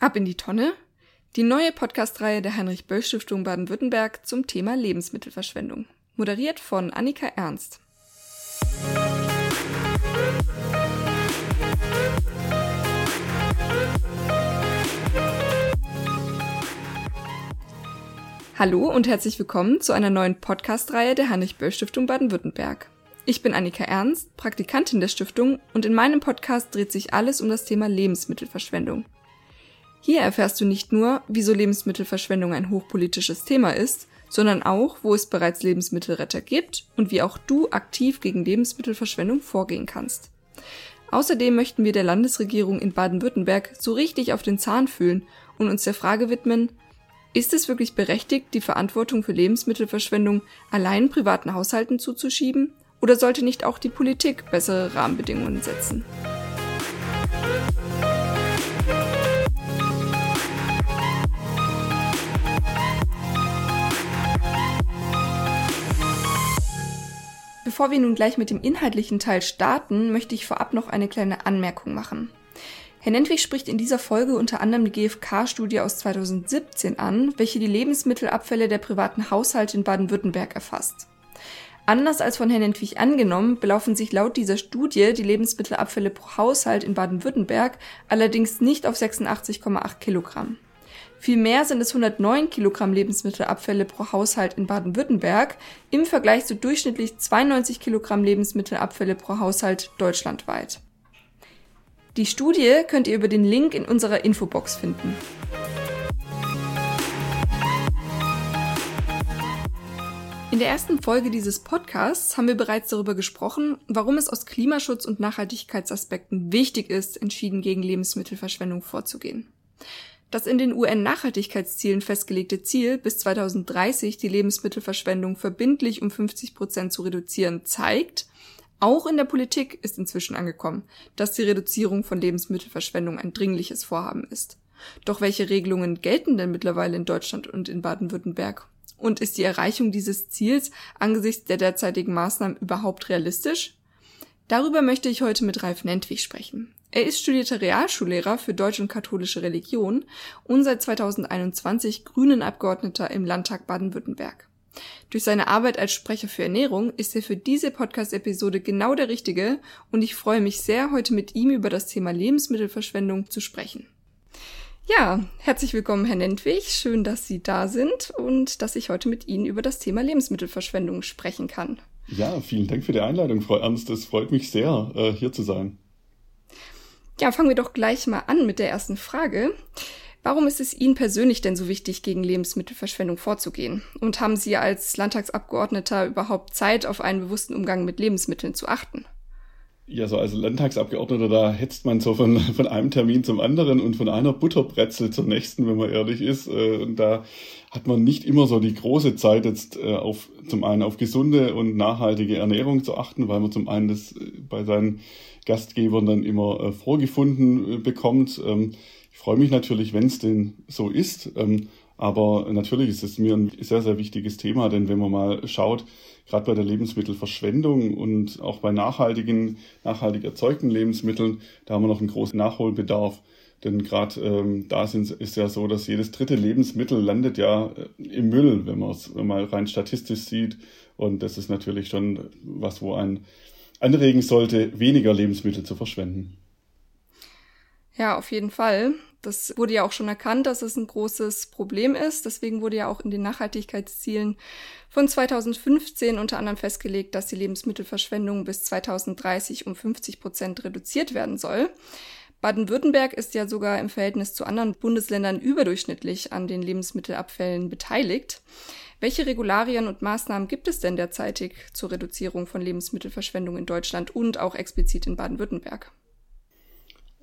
Ab in die Tonne. Die neue Podcast-Reihe der Heinrich-Böll-Stiftung Baden-Württemberg zum Thema Lebensmittelverschwendung. Moderiert von Annika Ernst. Hallo und herzlich willkommen zu einer neuen Podcast-Reihe der Heinrich-Böll-Stiftung Baden-Württemberg. Ich bin Annika Ernst, Praktikantin der Stiftung und in meinem Podcast dreht sich alles um das Thema Lebensmittelverschwendung. Hier erfährst du nicht nur, wieso Lebensmittelverschwendung ein hochpolitisches Thema ist, sondern auch, wo es bereits Lebensmittelretter gibt und wie auch du aktiv gegen Lebensmittelverschwendung vorgehen kannst. Außerdem möchten wir der Landesregierung in Baden-Württemberg so richtig auf den Zahn fühlen und uns der Frage widmen, ist es wirklich berechtigt, die Verantwortung für Lebensmittelverschwendung allein privaten Haushalten zuzuschieben? Oder sollte nicht auch die Politik bessere Rahmenbedingungen setzen? Bevor wir nun gleich mit dem inhaltlichen Teil starten, möchte ich vorab noch eine kleine Anmerkung machen. Herr Nentwig spricht in dieser Folge unter anderem die GfK-Studie aus 2017 an, welche die Lebensmittelabfälle der privaten Haushalte in Baden-Württemberg erfasst. Anders als von Herrn Nentwig angenommen, belaufen sich laut dieser Studie die Lebensmittelabfälle pro Haushalt in Baden-Württemberg allerdings nicht auf 86,8 Kilogramm. Vielmehr sind es 109 Kilogramm Lebensmittelabfälle pro Haushalt in Baden-Württemberg im Vergleich zu durchschnittlich 92 Kilogramm Lebensmittelabfälle pro Haushalt deutschlandweit. Die Studie könnt ihr über den Link in unserer Infobox finden. In der ersten Folge dieses Podcasts haben wir bereits darüber gesprochen, warum es aus Klimaschutz- und Nachhaltigkeitsaspekten wichtig ist, entschieden gegen Lebensmittelverschwendung vorzugehen. Das in den UN-Nachhaltigkeitszielen festgelegte Ziel, bis 2030 die Lebensmittelverschwendung verbindlich um 50 Prozent zu reduzieren, zeigt, auch in der Politik ist inzwischen angekommen, dass die Reduzierung von Lebensmittelverschwendung ein dringliches Vorhaben ist. Doch welche Regelungen gelten denn mittlerweile in Deutschland und in Baden-Württemberg? Und ist die Erreichung dieses Ziels angesichts der derzeitigen Maßnahmen überhaupt realistisch? Darüber möchte ich heute mit Ralf Nentwig sprechen. Er ist studierter Realschullehrer für deutsche und katholische Religion und seit 2021 Grünen Abgeordneter im Landtag Baden-Württemberg. Durch seine Arbeit als Sprecher für Ernährung ist er für diese Podcast-Episode genau der Richtige und ich freue mich sehr, heute mit ihm über das Thema Lebensmittelverschwendung zu sprechen. Ja, herzlich willkommen, Herr Nentwig. Schön, dass Sie da sind und dass ich heute mit Ihnen über das Thema Lebensmittelverschwendung sprechen kann. Ja, vielen Dank für die Einladung, Frau Ernst. Es freut mich sehr, äh, hier zu sein. Ja, fangen wir doch gleich mal an mit der ersten Frage. Warum ist es Ihnen persönlich denn so wichtig, gegen Lebensmittelverschwendung vorzugehen? Und haben Sie als Landtagsabgeordneter überhaupt Zeit, auf einen bewussten Umgang mit Lebensmitteln zu achten? Ja, so als Landtagsabgeordneter, da hetzt man so von, von einem Termin zum anderen und von einer Butterbrezel zur nächsten, wenn man ehrlich ist. Äh, und da hat man nicht immer so die große Zeit, jetzt äh, auf zum einen auf gesunde und nachhaltige Ernährung zu achten, weil man zum einen das äh, bei seinen Gastgebern dann immer äh, vorgefunden bekommt. Ähm, ich freue mich natürlich, wenn es denn so ist. Ähm, aber natürlich ist es mir ein sehr, sehr wichtiges Thema, denn wenn man mal schaut, gerade bei der Lebensmittelverschwendung und auch bei nachhaltigen, nachhaltig erzeugten Lebensmitteln, da haben wir noch einen großen Nachholbedarf. Denn gerade ähm, da sind, ist ja so, dass jedes dritte Lebensmittel landet ja äh, im Müll, wenn man es mal rein statistisch sieht. Und das ist natürlich schon was, wo ein anregen sollte, weniger Lebensmittel zu verschwenden. Ja, auf jeden Fall. Das wurde ja auch schon erkannt, dass es ein großes Problem ist. Deswegen wurde ja auch in den Nachhaltigkeitszielen von 2015 unter anderem festgelegt, dass die Lebensmittelverschwendung bis 2030 um 50 Prozent reduziert werden soll. Baden-Württemberg ist ja sogar im Verhältnis zu anderen Bundesländern überdurchschnittlich an den Lebensmittelabfällen beteiligt. Welche Regularien und Maßnahmen gibt es denn derzeitig zur Reduzierung von Lebensmittelverschwendung in Deutschland und auch explizit in Baden-Württemberg?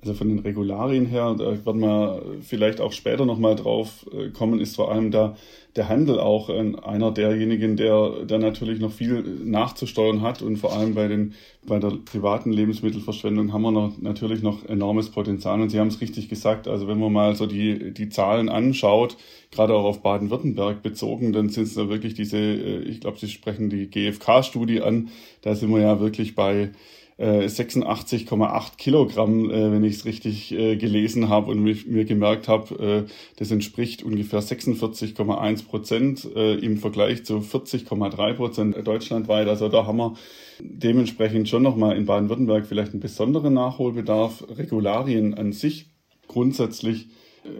Also von den Regularien her, da werden wir vielleicht auch später nochmal drauf äh, kommen, ist vor allem da der Handel auch einer derjenigen, der, der natürlich noch viel nachzusteuern hat. Und vor allem bei den, bei der privaten Lebensmittelverschwendung haben wir noch, natürlich noch enormes Potenzial. Und Sie haben es richtig gesagt, also wenn man mal so die, die Zahlen anschaut, gerade auch auf Baden-Württemberg bezogen, dann sind es da wirklich diese, äh, ich glaube, Sie sprechen die GfK-Studie an, da sind wir ja wirklich bei 86,8 Kilogramm, äh, wenn ich es richtig äh, gelesen habe und mir gemerkt habe, äh, das entspricht ungefähr 46,1 Prozent äh, im Vergleich zu 40,3 Prozent deutschlandweit. Also da haben wir dementsprechend schon nochmal in Baden-Württemberg vielleicht einen besonderen Nachholbedarf. Regularien an sich grundsätzlich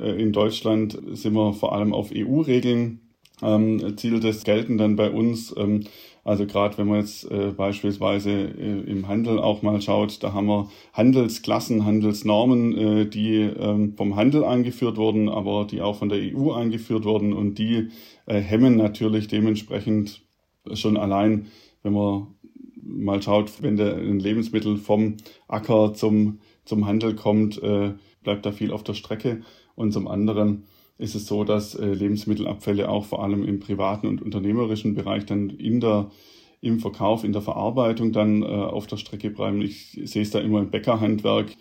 äh, in Deutschland sind wir vor allem auf EU-Regeln ähm, Ziel des gelten dann bei uns. Ähm, also gerade wenn man jetzt äh, beispielsweise äh, im Handel auch mal schaut, da haben wir Handelsklassen, Handelsnormen, äh, die ähm, vom Handel eingeführt wurden, aber die auch von der EU eingeführt wurden und die äh, hemmen natürlich dementsprechend schon allein, wenn man mal schaut, wenn der ein Lebensmittel vom Acker zum, zum Handel kommt, äh, bleibt da viel auf der Strecke. Und zum anderen ist es so, dass äh, Lebensmittelabfälle auch vor allem im privaten und unternehmerischen Bereich dann in der im Verkauf, in der Verarbeitung dann äh, auf der Strecke bleiben. Ich sehe es da immer im Bäckerhandwerk.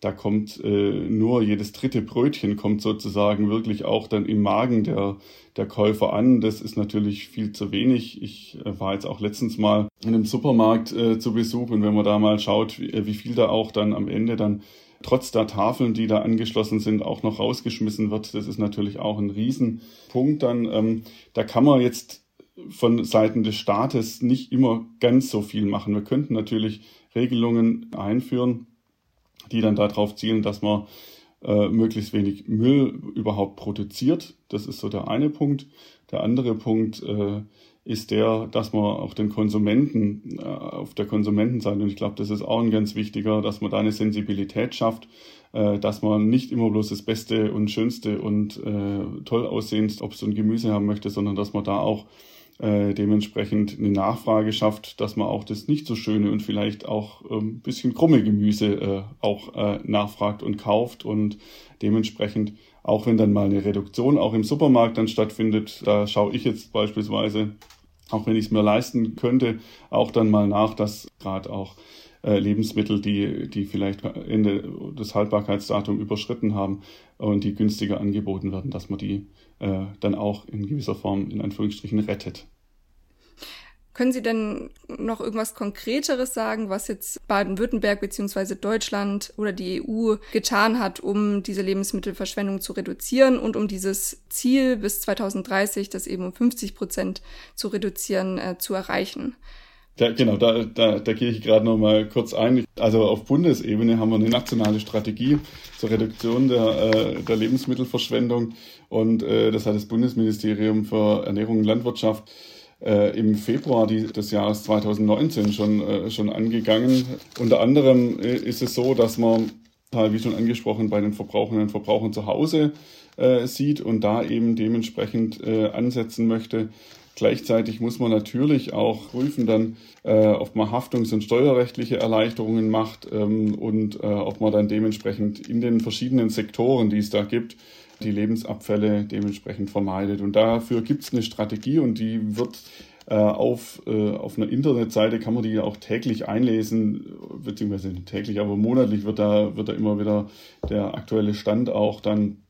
Da kommt äh, nur jedes dritte Brötchen kommt sozusagen wirklich auch dann im Magen der, der Käufer an. Das ist natürlich viel zu wenig. Ich äh, war jetzt auch letztens mal in einem Supermarkt äh, zu Besuch und wenn man da mal schaut, wie, äh, wie viel da auch dann am Ende dann trotz der Tafeln, die da angeschlossen sind, auch noch rausgeschmissen wird. Das ist natürlich auch ein Riesenpunkt dann. Ähm, da kann man jetzt von Seiten des Staates nicht immer ganz so viel machen. Wir könnten natürlich Regelungen einführen, die dann darauf zielen, dass man äh, möglichst wenig Müll überhaupt produziert. Das ist so der eine Punkt. Der andere Punkt äh, ist der, dass man auch den Konsumenten äh, auf der Konsumentenseite, und ich glaube, das ist auch ein ganz wichtiger, dass man da eine Sensibilität schafft, äh, dass man nicht immer bloß das Beste und Schönste und äh, toll aussehend, ob so ein Gemüse haben möchte, sondern dass man da auch äh, dementsprechend eine Nachfrage schafft, dass man auch das nicht so schöne und vielleicht auch ein ähm, bisschen krumme Gemüse äh, auch äh, nachfragt und kauft und dementsprechend auch wenn dann mal eine Reduktion auch im Supermarkt dann stattfindet, da schaue ich jetzt beispielsweise, auch wenn ich es mir leisten könnte, auch dann mal nach, dass gerade auch äh, Lebensmittel, die, die vielleicht Ende des Haltbarkeitsdatums überschritten haben und die günstiger angeboten werden, dass man die äh, dann auch in gewisser Form in Anführungsstrichen rettet. Können Sie denn noch irgendwas Konkreteres sagen, was jetzt Baden-Württemberg beziehungsweise Deutschland oder die EU getan hat, um diese Lebensmittelverschwendung zu reduzieren und um dieses Ziel bis 2030, das eben um 50 Prozent zu reduzieren, äh, zu erreichen? Da, genau, da, da, da gehe ich gerade noch mal kurz ein. Also auf Bundesebene haben wir eine nationale Strategie zur Reduktion der, äh, der Lebensmittelverschwendung und äh, das hat das Bundesministerium für Ernährung und Landwirtschaft äh, im Februar des Jahres 2019 schon, äh, schon angegangen. Unter anderem äh, ist es so, dass man, wie schon angesprochen, bei den Verbraucherinnen und Verbrauchern zu Hause äh, sieht und da eben dementsprechend äh, ansetzen möchte. Gleichzeitig muss man natürlich auch prüfen, dann, äh, ob man haftungs- und steuerrechtliche Erleichterungen macht ähm, und äh, ob man dann dementsprechend in den verschiedenen Sektoren, die es da gibt, die Lebensabfälle dementsprechend vermeidet. Und dafür gibt es eine Strategie und die wird äh, auf, äh, auf einer Internetseite kann man die auch täglich einlesen, beziehungsweise nicht täglich, aber monatlich wird da, wird da immer wieder der aktuelle Stand auch dann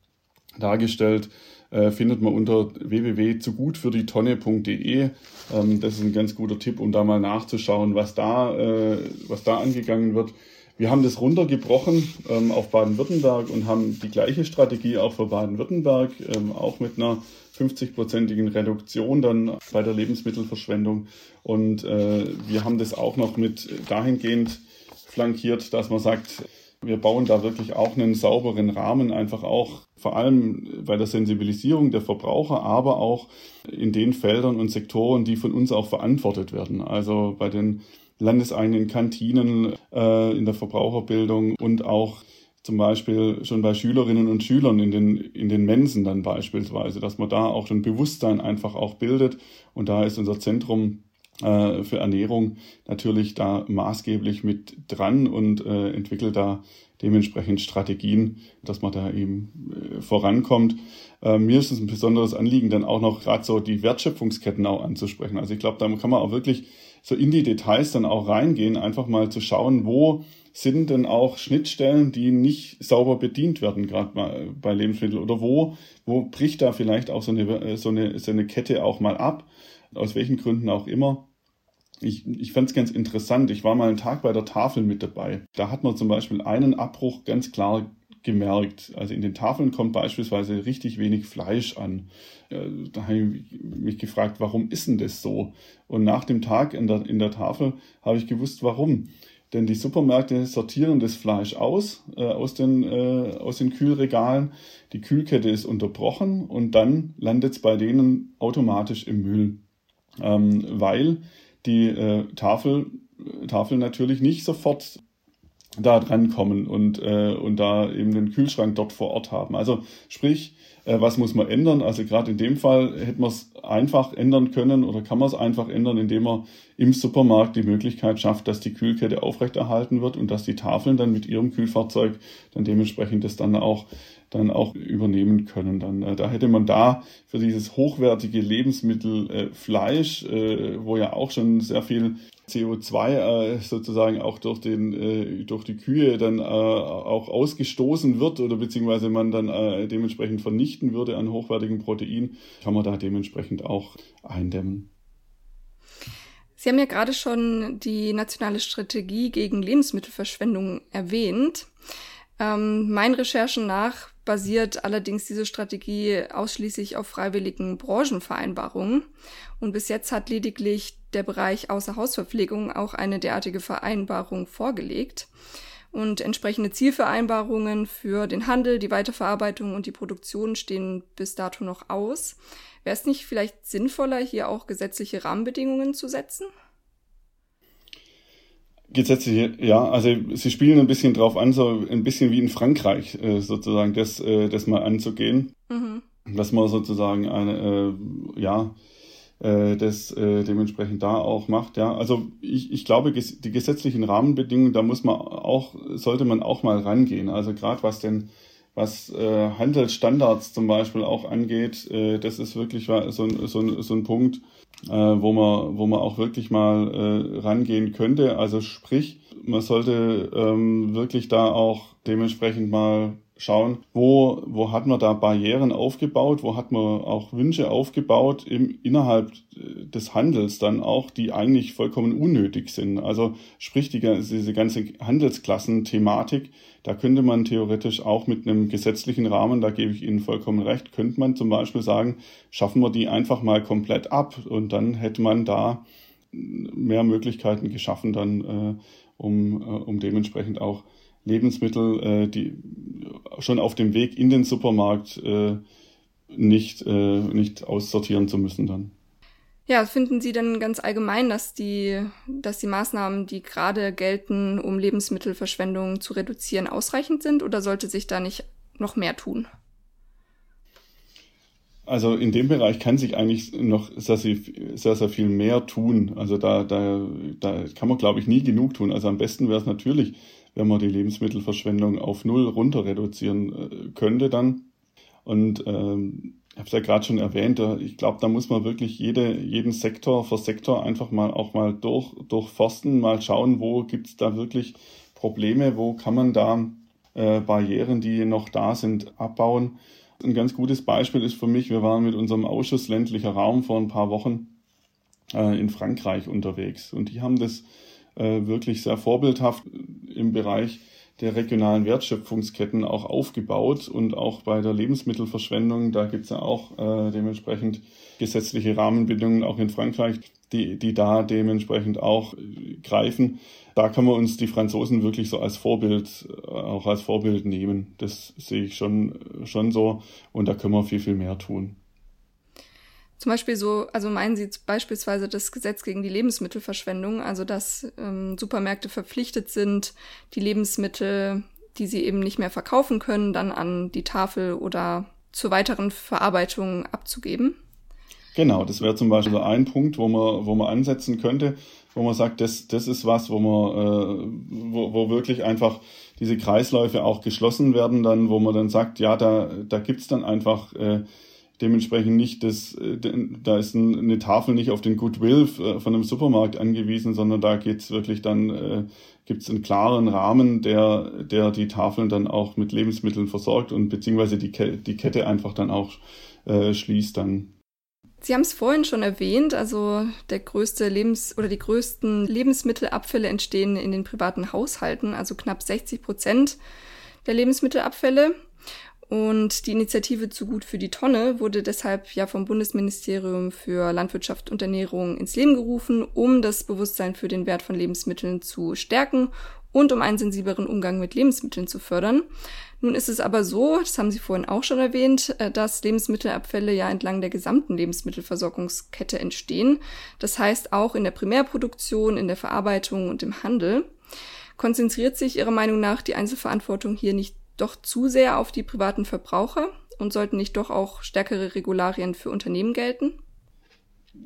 dargestellt. Äh, findet man unter www.zugutfürdietonne.de. Ähm, das ist ein ganz guter Tipp, um da mal nachzuschauen, was da, äh, was da angegangen wird. Wir haben das runtergebrochen ähm, auf Baden-Württemberg und haben die gleiche Strategie auch für Baden-Württemberg, ähm, auch mit einer 50-prozentigen Reduktion dann bei der Lebensmittelverschwendung. Und äh, wir haben das auch noch mit dahingehend flankiert, dass man sagt, wir bauen da wirklich auch einen sauberen Rahmen, einfach auch vor allem bei der Sensibilisierung der Verbraucher, aber auch in den Feldern und Sektoren, die von uns auch verantwortet werden. Also bei den landeseigenen Kantinen äh, in der Verbraucherbildung und auch zum Beispiel schon bei Schülerinnen und Schülern in den, in den Mensen dann beispielsweise, dass man da auch ein Bewusstsein einfach auch bildet. Und da ist unser Zentrum äh, für Ernährung natürlich da maßgeblich mit dran und äh, entwickelt da dementsprechend Strategien, dass man da eben äh, vorankommt. Äh, mir ist es ein besonderes Anliegen, dann auch noch gerade so die Wertschöpfungsketten auch anzusprechen. Also ich glaube, da kann man auch wirklich so in die Details dann auch reingehen, einfach mal zu schauen, wo sind denn auch Schnittstellen, die nicht sauber bedient werden, gerade bei Lebensmitteln oder wo, wo bricht da vielleicht auch so eine, so eine, so eine Kette auch mal ab, aus welchen Gründen auch immer. Ich, ich fand es ganz interessant. Ich war mal einen Tag bei der Tafel mit dabei. Da hat man zum Beispiel einen Abbruch ganz klar gemerkt. Also in den Tafeln kommt beispielsweise richtig wenig Fleisch an. Da habe ich mich gefragt, warum ist denn das so? Und nach dem Tag in der, in der Tafel habe ich gewusst, warum. Denn die Supermärkte sortieren das Fleisch aus, äh, aus, den, äh, aus den Kühlregalen. Die Kühlkette ist unterbrochen und dann landet es bei denen automatisch im Müll. Ähm, weil die äh, Tafel, Tafel natürlich nicht sofort da drankommen und, äh, und da eben den Kühlschrank dort vor Ort haben. Also sprich, äh, was muss man ändern? Also gerade in dem Fall hätte man es einfach ändern können oder kann man es einfach ändern, indem man im Supermarkt die Möglichkeit schafft, dass die Kühlkette aufrechterhalten wird und dass die Tafeln dann mit ihrem Kühlfahrzeug dann dementsprechend das dann auch dann auch übernehmen können. Dann äh, da hätte man da für dieses hochwertige Lebensmittel äh, Fleisch, äh, wo ja auch schon sehr viel CO2 äh, sozusagen auch durch den äh, durch die Kühe dann äh, auch ausgestoßen wird oder beziehungsweise man dann äh, dementsprechend vernichten würde an hochwertigen Protein, kann man da dementsprechend auch eindämmen. Sie haben ja gerade schon die nationale Strategie gegen Lebensmittelverschwendung erwähnt. Ähm, meinen Recherchen nach basiert allerdings diese Strategie ausschließlich auf freiwilligen Branchenvereinbarungen. Und bis jetzt hat lediglich der Bereich Außerhausverpflegung auch eine derartige Vereinbarung vorgelegt. Und entsprechende Zielvereinbarungen für den Handel, die Weiterverarbeitung und die Produktion stehen bis dato noch aus. Wäre es nicht vielleicht sinnvoller, hier auch gesetzliche Rahmenbedingungen zu setzen? Gesetzliche, ja, also sie spielen ein bisschen drauf an, so ein bisschen wie in Frankreich äh, sozusagen, das, äh, das mal anzugehen. Mhm. Dass man sozusagen eine, äh, ja, äh, das äh, dementsprechend da auch macht. Ja, also ich, ich glaube, die gesetzlichen Rahmenbedingungen, da muss man auch, sollte man auch mal rangehen. Also gerade was denn was äh, Handelsstandards zum Beispiel auch angeht, äh, das ist wirklich so, so, so ein Punkt, wo man, wo man auch wirklich mal äh, rangehen könnte. Also sprich, man sollte ähm, wirklich da auch dementsprechend mal schauen, wo, wo hat man da Barrieren aufgebaut, wo hat man auch Wünsche aufgebaut im, innerhalb äh, des Handels dann auch, die eigentlich vollkommen unnötig sind. Also sprich die, diese ganze Handelsklassen-Thematik, da könnte man theoretisch auch mit einem gesetzlichen Rahmen, da gebe ich Ihnen vollkommen recht, könnte man zum Beispiel sagen, schaffen wir die einfach mal komplett ab und dann hätte man da mehr Möglichkeiten geschaffen, dann äh, um, äh, um dementsprechend auch Lebensmittel, äh, die schon auf dem Weg in den Supermarkt äh, nicht, äh, nicht aussortieren zu müssen dann. Ja, finden Sie denn ganz allgemein, dass die, dass die Maßnahmen, die gerade gelten, um Lebensmittelverschwendung zu reduzieren, ausreichend sind oder sollte sich da nicht noch mehr tun? Also in dem Bereich kann sich eigentlich noch sehr, sehr, sehr, viel mehr tun. Also da, da, da kann man, glaube ich, nie genug tun. Also am besten wäre es natürlich, wenn man die Lebensmittelverschwendung auf null runter reduzieren äh, könnte dann. Und ähm, ich habe es ja gerade schon erwähnt, ich glaube, da muss man wirklich jede, jeden Sektor für Sektor einfach mal auch mal durch, durchforsten, mal schauen, wo gibt's da wirklich Probleme, wo kann man da äh, Barrieren, die noch da sind, abbauen. Ein ganz gutes Beispiel ist für mich, wir waren mit unserem Ausschuss ländlicher Raum vor ein paar Wochen äh, in Frankreich unterwegs und die haben das wirklich sehr vorbildhaft im Bereich der regionalen Wertschöpfungsketten auch aufgebaut und auch bei der Lebensmittelverschwendung, da gibt es ja auch äh, dementsprechend gesetzliche Rahmenbedingungen auch in Frankreich, die, die da dementsprechend auch äh, greifen. Da kann man uns die Franzosen wirklich so als Vorbild, äh, auch als Vorbild nehmen. Das sehe ich schon, schon so und da können wir viel, viel mehr tun. Zum Beispiel so, also meinen Sie beispielsweise das Gesetz gegen die Lebensmittelverschwendung, also dass ähm, Supermärkte verpflichtet sind, die Lebensmittel, die sie eben nicht mehr verkaufen können, dann an die Tafel oder zur weiteren Verarbeitung abzugeben? Genau, das wäre zum Beispiel ein Punkt, wo man, wo man ansetzen könnte, wo man sagt, das, das ist was, wo man, äh, wo, wo wirklich einfach diese Kreisläufe auch geschlossen werden, dann, wo man dann sagt, ja, da, da gibt's dann einfach äh, dementsprechend nicht das, äh, da ist eine Tafel nicht auf den Goodwill äh, von einem Supermarkt angewiesen, sondern da geht's wirklich dann, äh, gibt es einen klaren Rahmen, der, der die Tafeln dann auch mit Lebensmitteln versorgt und beziehungsweise die, die Kette einfach dann auch äh, schließt dann. Sie haben es vorhin schon erwähnt, also der größte Lebens- oder die größten Lebensmittelabfälle entstehen in den privaten Haushalten, also knapp 60 Prozent der Lebensmittelabfälle. Und die Initiative Zu gut für die Tonne wurde deshalb ja vom Bundesministerium für Landwirtschaft und Ernährung ins Leben gerufen, um das Bewusstsein für den Wert von Lebensmitteln zu stärken und um einen sensibleren Umgang mit Lebensmitteln zu fördern. Nun ist es aber so, das haben Sie vorhin auch schon erwähnt, äh, dass Lebensmittelabfälle ja entlang der gesamten Lebensmittelversorgungskette entstehen. Das heißt auch in der Primärproduktion, in der Verarbeitung und im Handel. Konzentriert sich Ihrer Meinung nach die Einzelverantwortung hier nicht doch zu sehr auf die privaten Verbraucher und sollten nicht doch auch stärkere Regularien für Unternehmen gelten?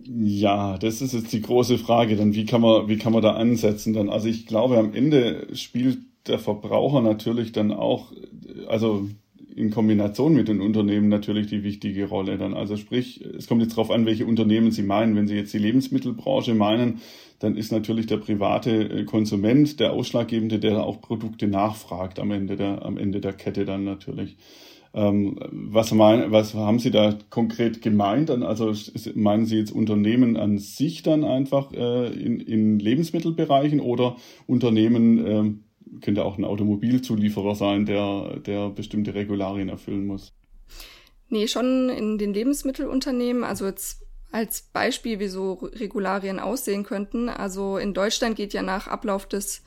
Ja, das ist jetzt die große Frage. Dann wie kann man, wie kann man da ansetzen? Dann, also ich glaube, am Ende spielt der Verbraucher natürlich dann auch, also in Kombination mit den Unternehmen natürlich die wichtige Rolle dann. Also sprich, es kommt jetzt darauf an, welche Unternehmen Sie meinen. Wenn Sie jetzt die Lebensmittelbranche meinen, dann ist natürlich der private äh, Konsument der Ausschlaggebende, der auch Produkte nachfragt am Ende der, am Ende der Kette dann natürlich. Ähm, was, mein, was haben Sie da konkret gemeint? Also meinen Sie jetzt Unternehmen an sich dann einfach äh, in, in Lebensmittelbereichen oder Unternehmen, äh, könnte auch ein Automobilzulieferer sein, der, der bestimmte Regularien erfüllen muss. Nee, schon in den Lebensmittelunternehmen. Also jetzt als Beispiel, wie so Regularien aussehen könnten. Also in Deutschland geht ja nach Ablauf des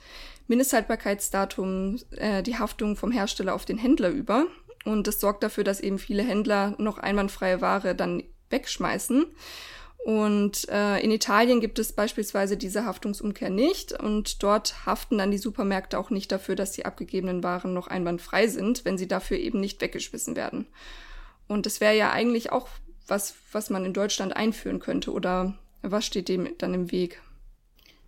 Mindesthaltbarkeitsdatums äh, die Haftung vom Hersteller auf den Händler über. Und das sorgt dafür, dass eben viele Händler noch einwandfreie Ware dann wegschmeißen. Und äh, in Italien gibt es beispielsweise diese Haftungsumkehr nicht und dort haften dann die Supermärkte auch nicht dafür, dass die abgegebenen Waren noch einwandfrei sind, wenn sie dafür eben nicht weggeschmissen werden. Und das wäre ja eigentlich auch was, was man in Deutschland einführen könnte oder was steht dem dann im Weg?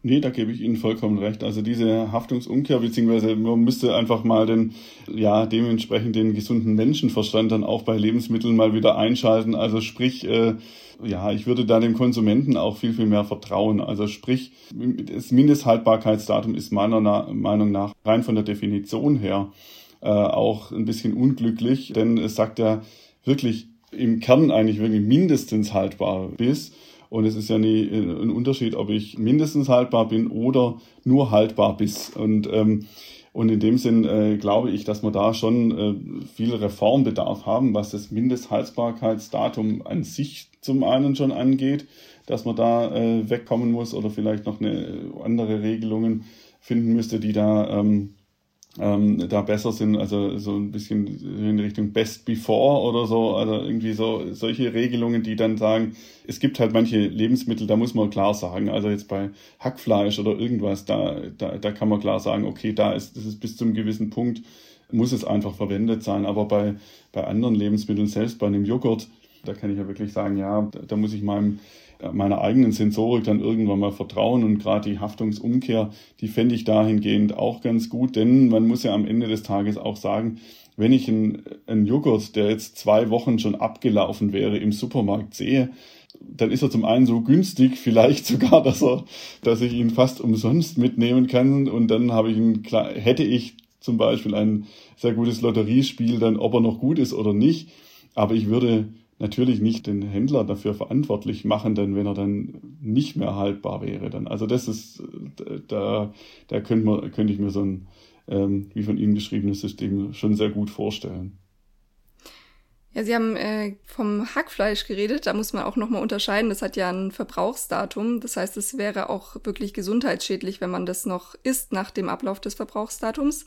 Nee, da gebe ich Ihnen vollkommen recht. Also diese Haftungsumkehr, beziehungsweise man müsste einfach mal den, ja, dementsprechend den gesunden Menschenverstand dann auch bei Lebensmitteln mal wieder einschalten. Also sprich, äh, ja, ich würde da dem Konsumenten auch viel, viel mehr vertrauen. Also sprich, das Mindesthaltbarkeitsdatum ist meiner Na Meinung nach rein von der Definition her äh, auch ein bisschen unglücklich, denn es sagt ja wirklich im Kern eigentlich wirklich mindestens haltbar bis. Und es ist ja nie äh, ein Unterschied, ob ich mindestens haltbar bin oder nur haltbar bis. Und, ähm, und in dem Sinn äh, glaube ich, dass wir da schon äh, viel Reformbedarf haben, was das Mindesthaltbarkeitsdatum an sich zum einen schon angeht, dass man da äh, wegkommen muss oder vielleicht noch eine äh, andere Regelungen finden müsste, die da ähm, ähm, da besser sind, also so ein bisschen in Richtung Best Before oder so, also irgendwie so solche Regelungen, die dann sagen, es gibt halt manche Lebensmittel, da muss man klar sagen, also jetzt bei Hackfleisch oder irgendwas, da, da, da kann man klar sagen, okay, da ist, das ist bis zum gewissen Punkt, muss es einfach verwendet sein, aber bei, bei anderen Lebensmitteln, selbst bei einem Joghurt, da kann ich ja wirklich sagen, ja, da, da muss ich meinem meiner eigenen Sensorik dann irgendwann mal vertrauen und gerade die Haftungsumkehr, die fände ich dahingehend auch ganz gut, denn man muss ja am Ende des Tages auch sagen, wenn ich einen, einen Joghurt, der jetzt zwei Wochen schon abgelaufen wäre, im Supermarkt sehe, dann ist er zum einen so günstig, vielleicht sogar, dass er, dass ich ihn fast umsonst mitnehmen kann und dann habe ich ihn, hätte ich zum Beispiel ein sehr gutes Lotteriespiel, dann ob er noch gut ist oder nicht. Aber ich würde natürlich nicht den Händler dafür verantwortlich machen, denn wenn er dann nicht mehr haltbar wäre, dann also das ist da da könnte man könnte ich mir so ein ähm, wie von Ihnen beschriebenes System schon sehr gut vorstellen. Ja, Sie haben äh, vom Hackfleisch geredet. Da muss man auch nochmal unterscheiden. Das hat ja ein Verbrauchsdatum. Das heißt, es wäre auch wirklich gesundheitsschädlich, wenn man das noch isst nach dem Ablauf des Verbrauchsdatums.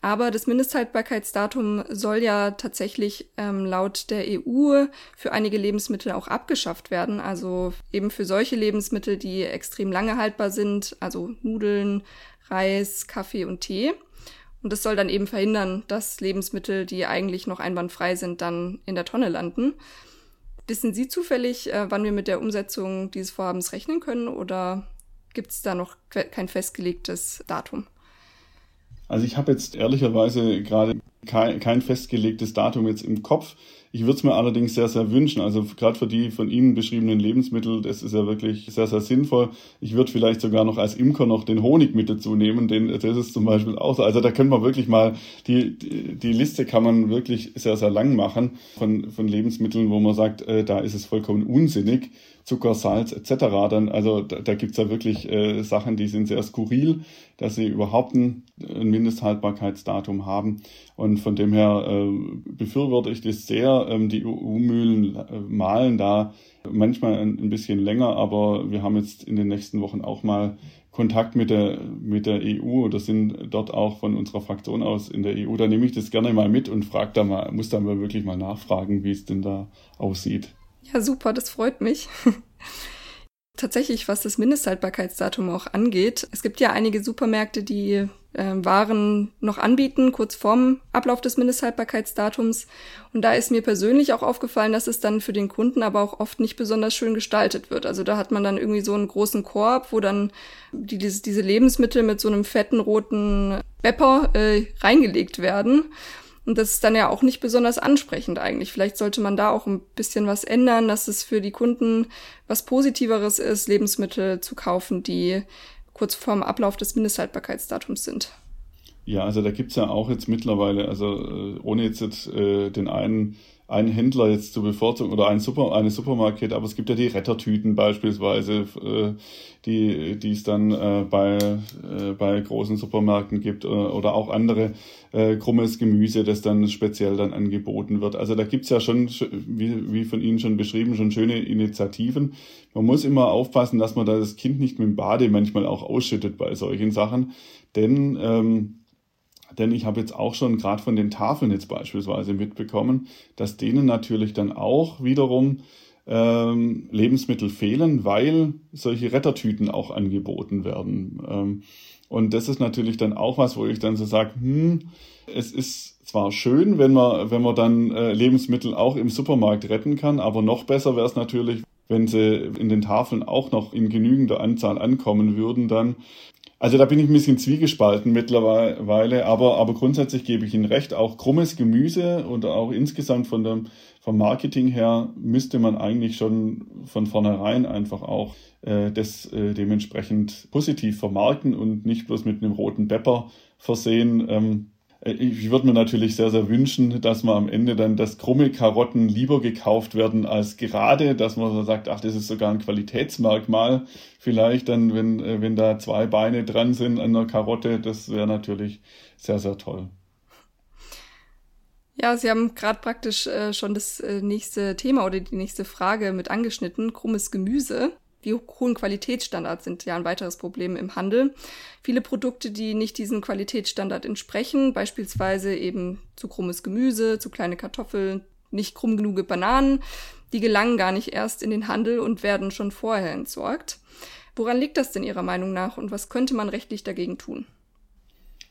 Aber das Mindesthaltbarkeitsdatum soll ja tatsächlich ähm, laut der EU für einige Lebensmittel auch abgeschafft werden. Also eben für solche Lebensmittel, die extrem lange haltbar sind, also Nudeln, Reis, Kaffee und Tee. Und das soll dann eben verhindern, dass Lebensmittel, die eigentlich noch einwandfrei sind, dann in der Tonne landen. Wissen Sie zufällig, äh, wann wir mit der Umsetzung dieses Vorhabens rechnen können oder gibt es da noch kein festgelegtes Datum? Also ich habe jetzt ehrlicherweise gerade kein, kein festgelegtes Datum jetzt im Kopf. Ich würde es mir allerdings sehr, sehr wünschen. Also gerade für die von Ihnen beschriebenen Lebensmittel, das ist ja wirklich sehr, sehr sinnvoll. Ich würde vielleicht sogar noch als Imker noch den Honig mit dazu nehmen, denn das ist zum Beispiel auch so. Also da können wir wirklich mal, die, die, die Liste kann man wirklich sehr, sehr lang machen von, von Lebensmitteln, wo man sagt, äh, da ist es vollkommen unsinnig. Zucker, Salz etc. Dann, also da, da gibt es ja wirklich äh, Sachen, die sind sehr skurril, dass sie überhaupt ein, ein Mindesthaltbarkeitsdatum haben. Und von dem her äh, befürworte ich das sehr. Ähm, die EU-Mühlen äh, malen da manchmal ein, ein bisschen länger, aber wir haben jetzt in den nächsten Wochen auch mal Kontakt mit der, mit der EU oder sind dort auch von unserer Fraktion aus in der EU. Da nehme ich das gerne mal mit und frage da mal, muss da mal wirklich mal nachfragen, wie es denn da aussieht. Ja, super, das freut mich. Tatsächlich, was das Mindesthaltbarkeitsdatum auch angeht, es gibt ja einige Supermärkte, die äh, Waren noch anbieten, kurz vorm Ablauf des Mindesthaltbarkeitsdatums. Und da ist mir persönlich auch aufgefallen, dass es dann für den Kunden aber auch oft nicht besonders schön gestaltet wird. Also da hat man dann irgendwie so einen großen Korb, wo dann die, diese, Lebensmittel mit so einem fetten roten Bepper äh, reingelegt werden. Und das ist dann ja auch nicht besonders ansprechend eigentlich. Vielleicht sollte man da auch ein bisschen was ändern, dass es für die Kunden was Positiveres ist, Lebensmittel zu kaufen, die kurz vorm Ablauf des Mindesthaltbarkeitsdatums sind. Ja, also da gibt's ja auch jetzt mittlerweile, also äh, ohne jetzt, jetzt äh, den einen einen Händler jetzt zu bevorzugen oder ein Super, eine Supermarket, aber es gibt ja die Rettertüten beispielsweise, äh, die, die es dann äh, bei, äh, bei großen Supermärkten gibt oder auch andere krummes Gemüse, das dann speziell dann angeboten wird. Also da gibt's ja schon, wie, wie von Ihnen schon beschrieben, schon schöne Initiativen. Man muss immer aufpassen, dass man da das Kind nicht mit dem Bade manchmal auch ausschüttet bei solchen Sachen, denn ähm, denn ich habe jetzt auch schon gerade von den Tafeln jetzt beispielsweise mitbekommen, dass denen natürlich dann auch wiederum ähm, Lebensmittel fehlen, weil solche Rettertüten auch angeboten werden. Ähm, und das ist natürlich dann auch was, wo ich dann so sage, hm, es ist zwar schön, wenn man, wenn man dann äh, Lebensmittel auch im Supermarkt retten kann, aber noch besser wäre es natürlich, wenn sie in den Tafeln auch noch in genügender Anzahl ankommen würden, dann also da bin ich ein bisschen zwiegespalten mittlerweile, aber, aber grundsätzlich gebe ich Ihnen recht, auch krummes Gemüse und auch insgesamt von dem, vom Marketing her müsste man eigentlich schon von vornherein einfach auch äh, das äh, dementsprechend positiv vermarkten und nicht bloß mit einem roten Pepper versehen. Ähm, äh, ich würde mir natürlich sehr, sehr wünschen, dass man am Ende dann, dass krumme Karotten lieber gekauft werden als gerade, dass man so sagt, ach, das ist sogar ein Qualitätsmerkmal. Vielleicht dann, wenn, äh, wenn da zwei Beine dran sind an der Karotte, das wäre natürlich sehr, sehr toll. Ja, Sie haben gerade praktisch äh, schon das äh, nächste Thema oder die nächste Frage mit angeschnitten, krummes Gemüse. Die hohen Qualitätsstandards sind ja ein weiteres Problem im Handel. Viele Produkte, die nicht diesem Qualitätsstandard entsprechen, beispielsweise eben zu krummes Gemüse, zu kleine Kartoffeln, nicht krumm genug Bananen, die gelangen gar nicht erst in den Handel und werden schon vorher entsorgt. Woran liegt das denn Ihrer Meinung nach und was könnte man rechtlich dagegen tun?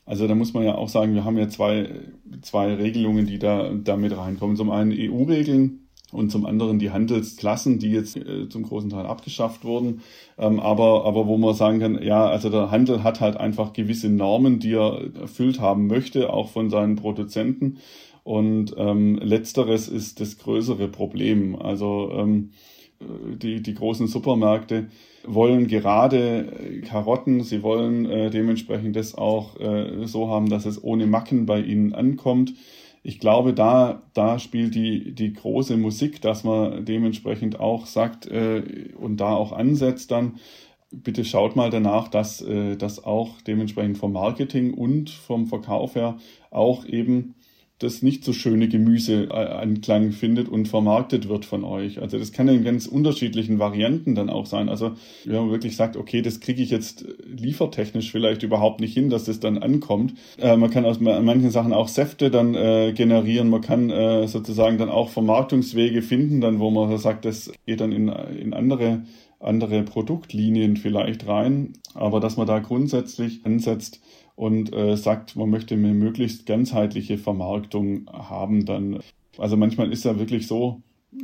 Also da muss man ja auch sagen, wir haben ja zwei, zwei Regelungen, die da, da mit reinkommen. Zum einen EU-Regeln, und zum anderen die Handelsklassen, die jetzt äh, zum großen Teil abgeschafft wurden, ähm, aber, aber wo man sagen kann, ja, also der Handel hat halt einfach gewisse Normen, die er erfüllt haben möchte, auch von seinen Produzenten. Und ähm, letzteres ist das größere Problem. Also ähm, die, die großen Supermärkte wollen gerade Karotten, sie wollen äh, dementsprechend das auch äh, so haben, dass es ohne Macken bei ihnen ankommt ich glaube, da, da spielt die, die große Musik, dass man dementsprechend auch sagt äh, und da auch ansetzt dann, bitte schaut mal danach, dass äh, das auch dementsprechend vom Marketing und vom Verkauf her auch eben das nicht so schöne Gemüse äh, Anklang findet und vermarktet wird von euch. Also das kann in ganz unterschiedlichen Varianten dann auch sein. Also wenn man wirklich sagt, okay, das kriege ich jetzt liefertechnisch vielleicht überhaupt nicht hin, dass das dann ankommt. Äh, man kann aus manchen Sachen auch Säfte dann äh, generieren. Man kann äh, sozusagen dann auch Vermarktungswege finden, dann wo man sagt, das geht dann in, in andere andere Produktlinien vielleicht rein, aber dass man da grundsätzlich ansetzt, und äh, sagt, man möchte eine möglichst ganzheitliche Vermarktung haben dann. Also manchmal ist ja wirklich so,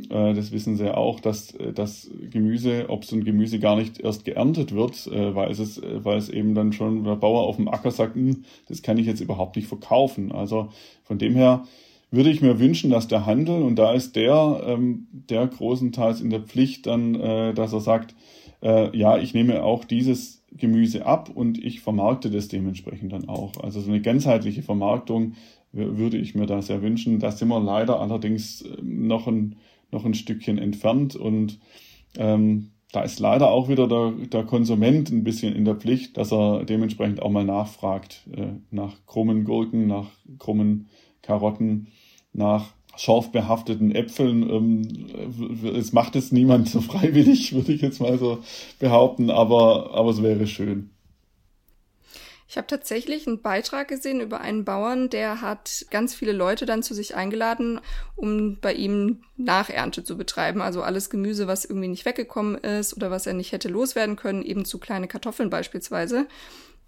äh, das wissen sie auch, dass äh, das Gemüse, Obst und Gemüse gar nicht erst geerntet wird, äh, weil es, weil es eben dann schon der Bauer auf dem Acker sagt, hm, das kann ich jetzt überhaupt nicht verkaufen. Also von dem her würde ich mir wünschen, dass der Handel, und da ist der, ähm, der großenteils in der Pflicht dann, dass er sagt, ja, ich nehme auch dieses Gemüse ab und ich vermarkte das dementsprechend dann auch. Also so eine ganzheitliche Vermarktung würde ich mir da sehr wünschen. Da sind wir leider allerdings noch ein noch ein Stückchen entfernt und ähm, da ist leider auch wieder der, der Konsument ein bisschen in der Pflicht, dass er dementsprechend auch mal nachfragt äh, nach krummen Gurken, nach krummen Karotten, nach scharf behafteten Äpfeln. Ähm, es macht es niemand so freiwillig, würde ich jetzt mal so behaupten, aber, aber es wäre schön. Ich habe tatsächlich einen Beitrag gesehen über einen Bauern, der hat ganz viele Leute dann zu sich eingeladen, um bei ihm Nachernte zu betreiben. Also alles Gemüse, was irgendwie nicht weggekommen ist oder was er nicht hätte loswerden können, eben zu kleine Kartoffeln beispielsweise.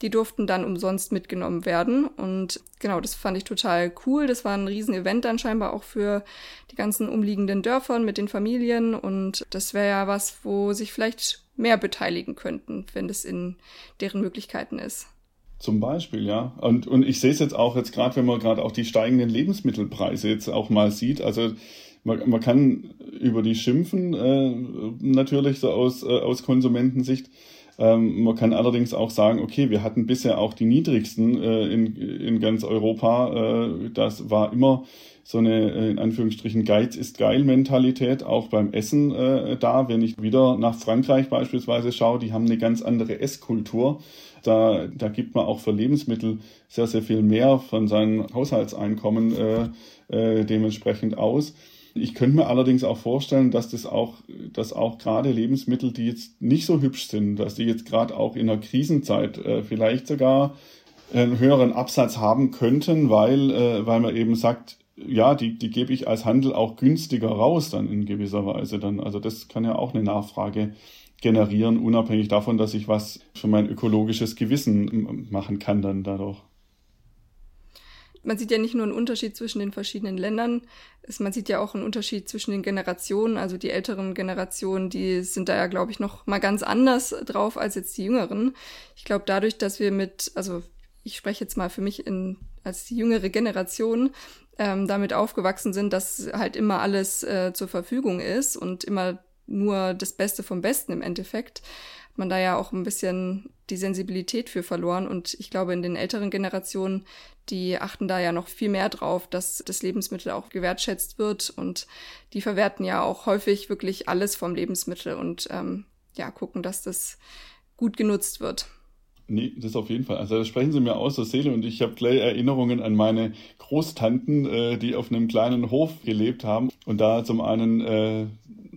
Die durften dann umsonst mitgenommen werden. Und genau, das fand ich total cool. Das war ein Riesenevent dann scheinbar auch für die ganzen umliegenden Dörfern mit den Familien. Und das wäre ja was, wo sich vielleicht mehr beteiligen könnten, wenn das in deren Möglichkeiten ist. Zum Beispiel, ja. Und, und ich sehe es jetzt auch jetzt gerade, wenn man gerade auch die steigenden Lebensmittelpreise jetzt auch mal sieht. Also man, man kann über die schimpfen, äh, natürlich so aus, äh, aus Konsumentensicht. Ähm, man kann allerdings auch sagen, okay, wir hatten bisher auch die niedrigsten äh, in, in ganz Europa. Äh, das war immer so eine, äh, in Anführungsstrichen, Geiz ist geil Mentalität auch beim Essen äh, da. Wenn ich wieder nach Frankreich beispielsweise schaue, die haben eine ganz andere Esskultur. Da, da gibt man auch für Lebensmittel sehr, sehr viel mehr von seinem Haushaltseinkommen äh, äh, dementsprechend aus. Ich könnte mir allerdings auch vorstellen, dass das auch, dass auch gerade Lebensmittel, die jetzt nicht so hübsch sind, dass die jetzt gerade auch in der Krisenzeit äh, vielleicht sogar einen höheren Absatz haben könnten, weil, äh, weil man eben sagt, ja, die, die gebe ich als Handel auch günstiger raus dann in gewisser Weise dann. Also das kann ja auch eine Nachfrage generieren, unabhängig davon, dass ich was für mein ökologisches Gewissen machen kann dann dadurch. Man sieht ja nicht nur einen Unterschied zwischen den verschiedenen Ländern, man sieht ja auch einen Unterschied zwischen den Generationen. Also die älteren Generationen, die sind da ja, glaube ich, noch mal ganz anders drauf als jetzt die jüngeren. Ich glaube, dadurch, dass wir mit, also ich spreche jetzt mal für mich in, als die jüngere Generation, ähm, damit aufgewachsen sind, dass halt immer alles äh, zur Verfügung ist und immer nur das Beste vom Besten im Endeffekt, man da ja auch ein bisschen die Sensibilität für verloren. Und ich glaube, in den älteren Generationen, die achten da ja noch viel mehr drauf, dass das Lebensmittel auch gewertschätzt wird. Und die verwerten ja auch häufig wirklich alles vom Lebensmittel und ähm, ja, gucken, dass das gut genutzt wird. Nee, das auf jeden Fall. Also da sprechen Sie mir aus der Seele und ich habe gleich Erinnerungen an meine Großtanten, äh, die auf einem kleinen Hof gelebt haben und da zum einen äh,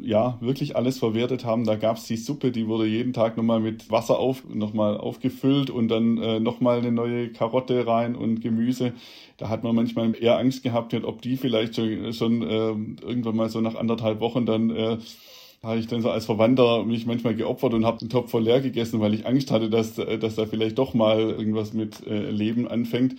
ja wirklich alles verwertet haben. Da gab's die Suppe, die wurde jeden Tag nochmal mit Wasser auf, nochmal aufgefüllt und dann äh, nochmal eine neue Karotte rein und Gemüse. Da hat man manchmal eher Angst gehabt, ob die vielleicht schon, schon äh, irgendwann mal so nach anderthalb Wochen dann äh, habe ich dann so als Verwandter mich manchmal geopfert und habe den Topf voll leer gegessen, weil ich Angst hatte, dass, dass da vielleicht doch mal irgendwas mit äh, Leben anfängt.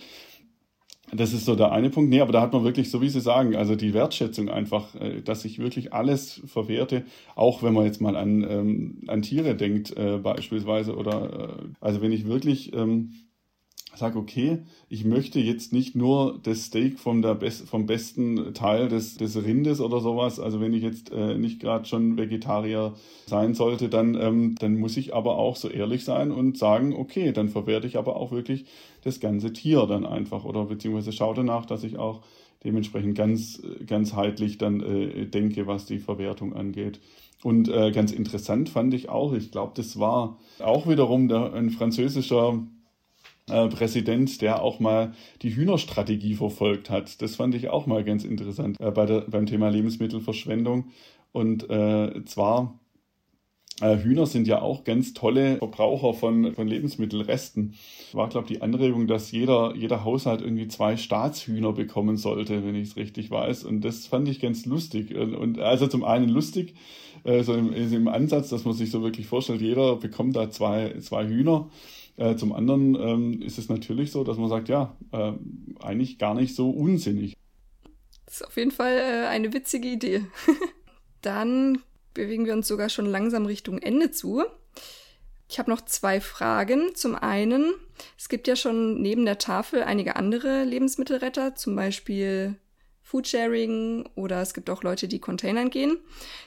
Das ist so der eine Punkt. Nee, aber da hat man wirklich, so wie Sie sagen, also die Wertschätzung einfach, äh, dass ich wirklich alles verwerte, auch wenn man jetzt mal an, ähm, an Tiere denkt, äh, beispielsweise, oder äh, also wenn ich wirklich ähm, sage, okay, ich möchte jetzt nicht nur das Steak vom, der Best, vom besten Teil des, des Rindes oder sowas, also wenn ich jetzt äh, nicht gerade schon Vegetarier sein sollte, dann, ähm, dann muss ich aber auch so ehrlich sein und sagen, okay, dann verwerte ich aber auch wirklich das ganze Tier dann einfach oder beziehungsweise schaue danach, dass ich auch dementsprechend ganz ganzheitlich dann äh, denke, was die Verwertung angeht. Und äh, ganz interessant fand ich auch, ich glaube, das war auch wiederum der, ein französischer äh, Präsident, der auch mal die Hühnerstrategie verfolgt hat. Das fand ich auch mal ganz interessant äh, bei der, beim Thema Lebensmittelverschwendung. Und äh, zwar Hühner sind ja auch ganz tolle Verbraucher von, von Lebensmittelresten. War, glaube ich, die Anregung, dass jeder, jeder Haushalt irgendwie zwei Staatshühner bekommen sollte, wenn ich es richtig weiß. Und das fand ich ganz lustig. Und, und also zum einen lustig, äh, so im, im Ansatz, dass man sich so wirklich vorstellt, jeder bekommt da zwei, zwei Hühner. Äh, zum anderen ähm, ist es natürlich so, dass man sagt, ja, äh, eigentlich gar nicht so unsinnig. Das ist auf jeden Fall äh, eine witzige Idee. Dann bewegen wir uns sogar schon langsam Richtung Ende zu. Ich habe noch zwei Fragen. Zum einen, es gibt ja schon neben der Tafel einige andere Lebensmittelretter, zum Beispiel Foodsharing oder es gibt auch Leute, die Containern gehen.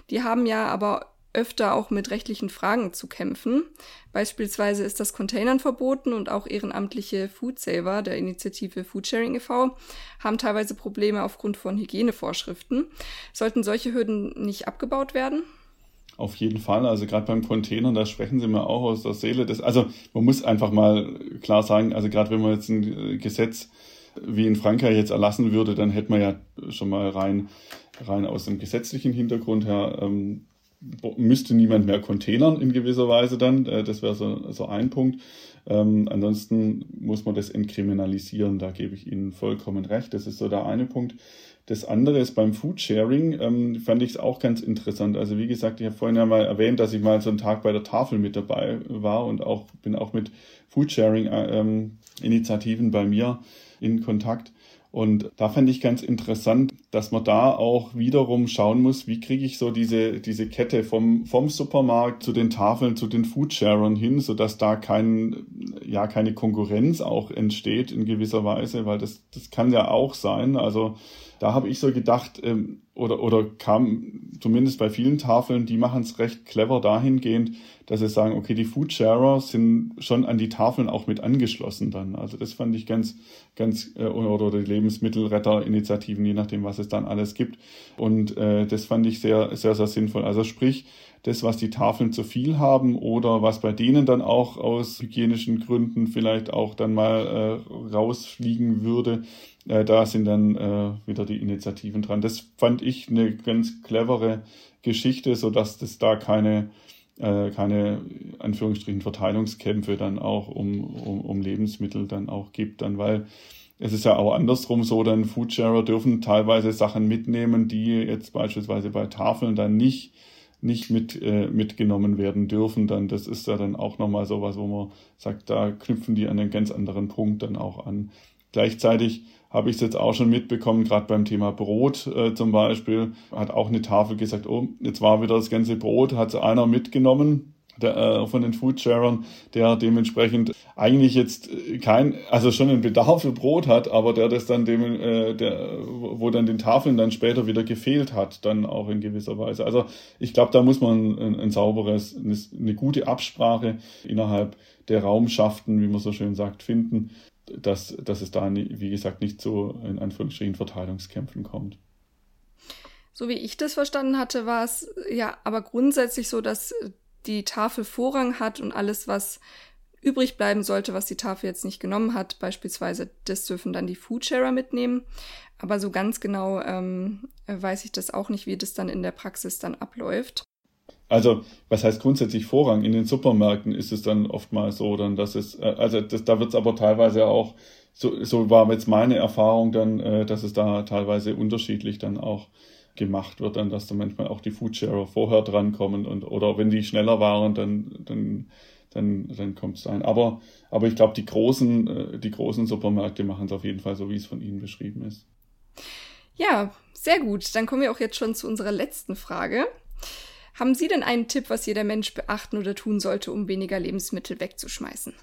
Die haben ja aber öfter auch mit rechtlichen Fragen zu kämpfen. Beispielsweise ist das Containern verboten und auch ehrenamtliche Foodsaver der Initiative Foodsharing e.V. haben teilweise Probleme aufgrund von Hygienevorschriften. Sollten solche Hürden nicht abgebaut werden? Auf jeden Fall. Also gerade beim Container, da sprechen Sie mir auch aus der Seele. Das, also man muss einfach mal klar sagen, also gerade wenn man jetzt ein äh, Gesetz wie in Frankreich jetzt erlassen würde, dann hätte man ja schon mal rein, rein aus dem gesetzlichen Hintergrund her, ähm, müsste niemand mehr containern in gewisser Weise dann. Äh, das wäre so, so ein Punkt. Ähm, ansonsten muss man das entkriminalisieren, da gebe ich Ihnen vollkommen recht. Das ist so der eine Punkt. Das andere ist beim Foodsharing, ähm, fand ich es auch ganz interessant. Also wie gesagt, ich habe vorhin ja mal erwähnt, dass ich mal so einen Tag bei der Tafel mit dabei war und auch bin auch mit Foodsharing-Initiativen äh, ähm, bei mir in Kontakt. Und da fand ich ganz interessant, dass man da auch wiederum schauen muss, wie kriege ich so diese, diese Kette vom, vom Supermarkt zu den Tafeln, zu den Foodsharern hin, sodass da kein, ja, keine Konkurrenz auch entsteht in gewisser Weise, weil das, das kann ja auch sein. Also da habe ich so gedacht, ähm, oder, oder kam zumindest bei vielen Tafeln, die machen es recht clever dahingehend, dass sie sagen, okay, die Foodsharer sind schon an die Tafeln auch mit angeschlossen dann. Also das fand ich ganz, ganz, äh, oder die Lebensmittelretterinitiativen, je nachdem, was es dann alles gibt. Und äh, das fand ich sehr, sehr, sehr sinnvoll. Also sprich, das, was die Tafeln zu viel haben oder was bei denen dann auch aus hygienischen Gründen vielleicht auch dann mal äh, rausfliegen würde, äh, da sind dann äh, wieder die Initiativen dran. Das fand ich eine ganz clevere Geschichte, so dass das da keine äh, keine Anführungsstrichen Verteilungskämpfe dann auch um, um, um Lebensmittel dann auch gibt, dann weil es ist ja auch andersrum so, dann Foodsharer dürfen teilweise Sachen mitnehmen, die jetzt beispielsweise bei Tafeln dann nicht nicht mit, äh, mitgenommen werden dürfen, dann das ist ja dann auch nochmal sowas, wo man sagt, da knüpfen die an einen ganz anderen Punkt dann auch an. Gleichzeitig habe ich es jetzt auch schon mitbekommen, gerade beim Thema Brot äh, zum Beispiel, hat auch eine Tafel gesagt, oh, jetzt war wieder das ganze Brot, hat einer mitgenommen. Der, äh, von den Foodsharern, der dementsprechend eigentlich jetzt kein, also schon einen Bedarf für Brot hat, aber der das dann dem, äh, der, wo dann den Tafeln dann später wieder gefehlt hat, dann auch in gewisser Weise. Also ich glaube, da muss man ein, ein sauberes, eine, eine gute Absprache innerhalb der Raumschaften, wie man so schön sagt, finden, dass, dass es da, wie gesagt, nicht zu, in Anführungsstrichen, Verteilungskämpfen kommt. So wie ich das verstanden hatte, war es ja aber grundsätzlich so, dass die Tafel Vorrang hat und alles, was übrig bleiben sollte, was die Tafel jetzt nicht genommen hat, beispielsweise, das dürfen dann die Foodsharer mitnehmen. Aber so ganz genau ähm, weiß ich das auch nicht, wie das dann in der Praxis dann abläuft. Also, was heißt grundsätzlich Vorrang? In den Supermärkten ist es dann oftmals so, dann, dass es, äh, also das, da wird es aber teilweise auch, so, so war jetzt meine Erfahrung dann, äh, dass es da teilweise unterschiedlich dann auch gemacht wird, dann, dass da manchmal auch die Foodsharer vorher drankommen und oder wenn die schneller waren, dann, dann, dann, dann kommt es ein. Aber, aber ich glaube, die großen, äh, die großen Supermärkte machen es auf jeden Fall so, wie es von Ihnen beschrieben ist. Ja, sehr gut. Dann kommen wir auch jetzt schon zu unserer letzten Frage. Haben Sie denn einen Tipp, was jeder Mensch beachten oder tun sollte, um weniger Lebensmittel wegzuschmeißen?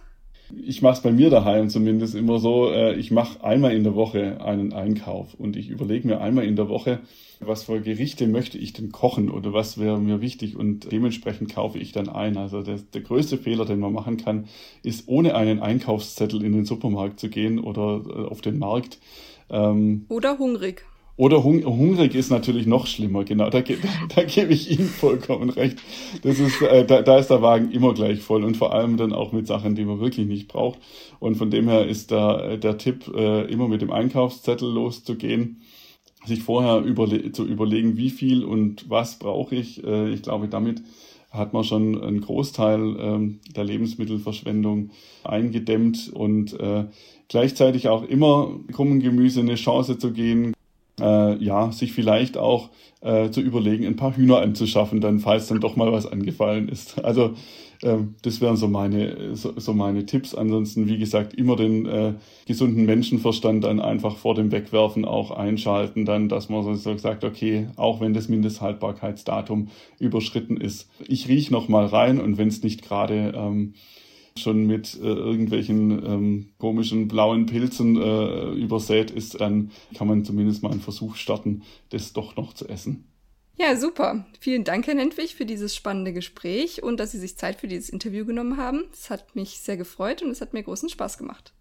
Ich mache es bei mir daheim zumindest immer so, äh, ich mache einmal in der Woche einen Einkauf und ich überlege mir einmal in der Woche, was für Gerichte möchte ich denn kochen oder was wäre mir wichtig und dementsprechend kaufe ich dann ein. Also der, der größte Fehler, den man machen kann, ist ohne einen Einkaufszettel in den Supermarkt zu gehen oder äh, auf den Markt. Ähm, oder hungrig. Oder hung hungrig ist natürlich noch schlimmer, genau, da, da, da gebe ich Ihnen vollkommen recht. Das ist, äh, da, da ist der Wagen immer gleich voll und vor allem dann auch mit Sachen, die man wirklich nicht braucht. Und von dem her ist da äh, der Tipp, äh, immer mit dem Einkaufszettel loszugehen, sich vorher überle zu überlegen, wie viel und was brauche ich. Äh, ich glaube, damit hat man schon einen Großteil ähm, der Lebensmittelverschwendung eingedämmt und äh, gleichzeitig auch immer Krumm Gemüse eine Chance zu gehen, äh, ja, sich vielleicht auch äh, zu überlegen, ein paar Hühner anzuschaffen, dann falls dann doch mal was angefallen ist. Also ähm, das wären so meine, so, so, meine Tipps. Ansonsten, wie gesagt, immer den äh, gesunden Menschenverstand dann einfach vor dem Wegwerfen auch einschalten, dann, dass man so sagt, okay, auch wenn das Mindesthaltbarkeitsdatum überschritten ist, ich riech noch mal rein und wenn es nicht gerade ähm, schon mit äh, irgendwelchen ähm, komischen blauen Pilzen äh, übersät ist, dann kann man zumindest mal einen Versuch starten, das doch noch zu essen. Ja, super. Vielen Dank, Herr Nentwig, für dieses spannende Gespräch und dass Sie sich Zeit für dieses Interview genommen haben. Es hat mich sehr gefreut und es hat mir großen Spaß gemacht.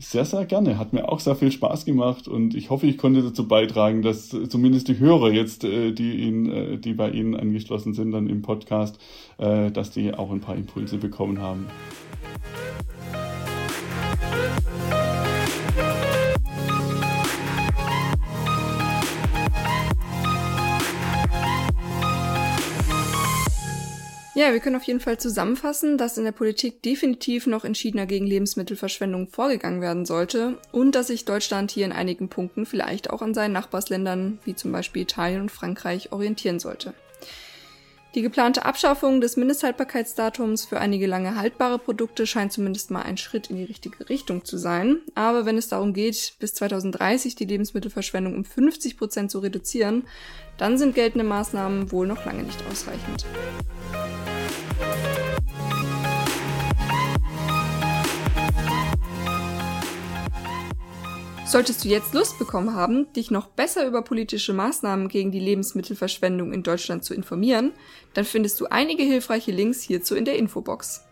Sehr, sehr gerne. Hat mir auch sehr viel Spaß gemacht und ich hoffe, ich konnte dazu beitragen, dass zumindest die Hörer jetzt, äh, die, Ihnen, äh, die bei Ihnen angeschlossen sind dann im Podcast, äh, dass die auch ein paar Impulse bekommen haben. Ja, wir können auf jeden Fall zusammenfassen, dass in der Politik definitiv noch entschiedener gegen Lebensmittelverschwendung vorgegangen werden sollte und dass sich Deutschland hier in einigen Punkten vielleicht auch an seinen Nachbarsländern wie zum Beispiel Italien und Frankreich orientieren sollte. Die geplante Abschaffung des Mindesthaltbarkeitsdatums für einige lange haltbare Produkte scheint zumindest mal ein Schritt in die richtige Richtung zu sein. Aber wenn es darum geht, bis 2030 die Lebensmittelverschwendung um 50 Prozent zu reduzieren, dann sind geltende Maßnahmen wohl noch lange nicht ausreichend. Solltest du jetzt Lust bekommen haben, dich noch besser über politische Maßnahmen gegen die Lebensmittelverschwendung in Deutschland zu informieren, dann findest du einige hilfreiche Links hierzu in der Infobox.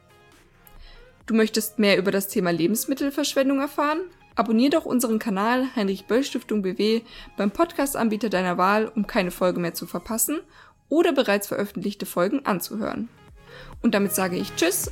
Du möchtest mehr über das Thema Lebensmittelverschwendung erfahren? Abonnier doch unseren Kanal Heinrich Böll Stiftung BW beim Podcast-Anbieter deiner Wahl, um keine Folge mehr zu verpassen oder bereits veröffentlichte Folgen anzuhören. Und damit sage ich Tschüss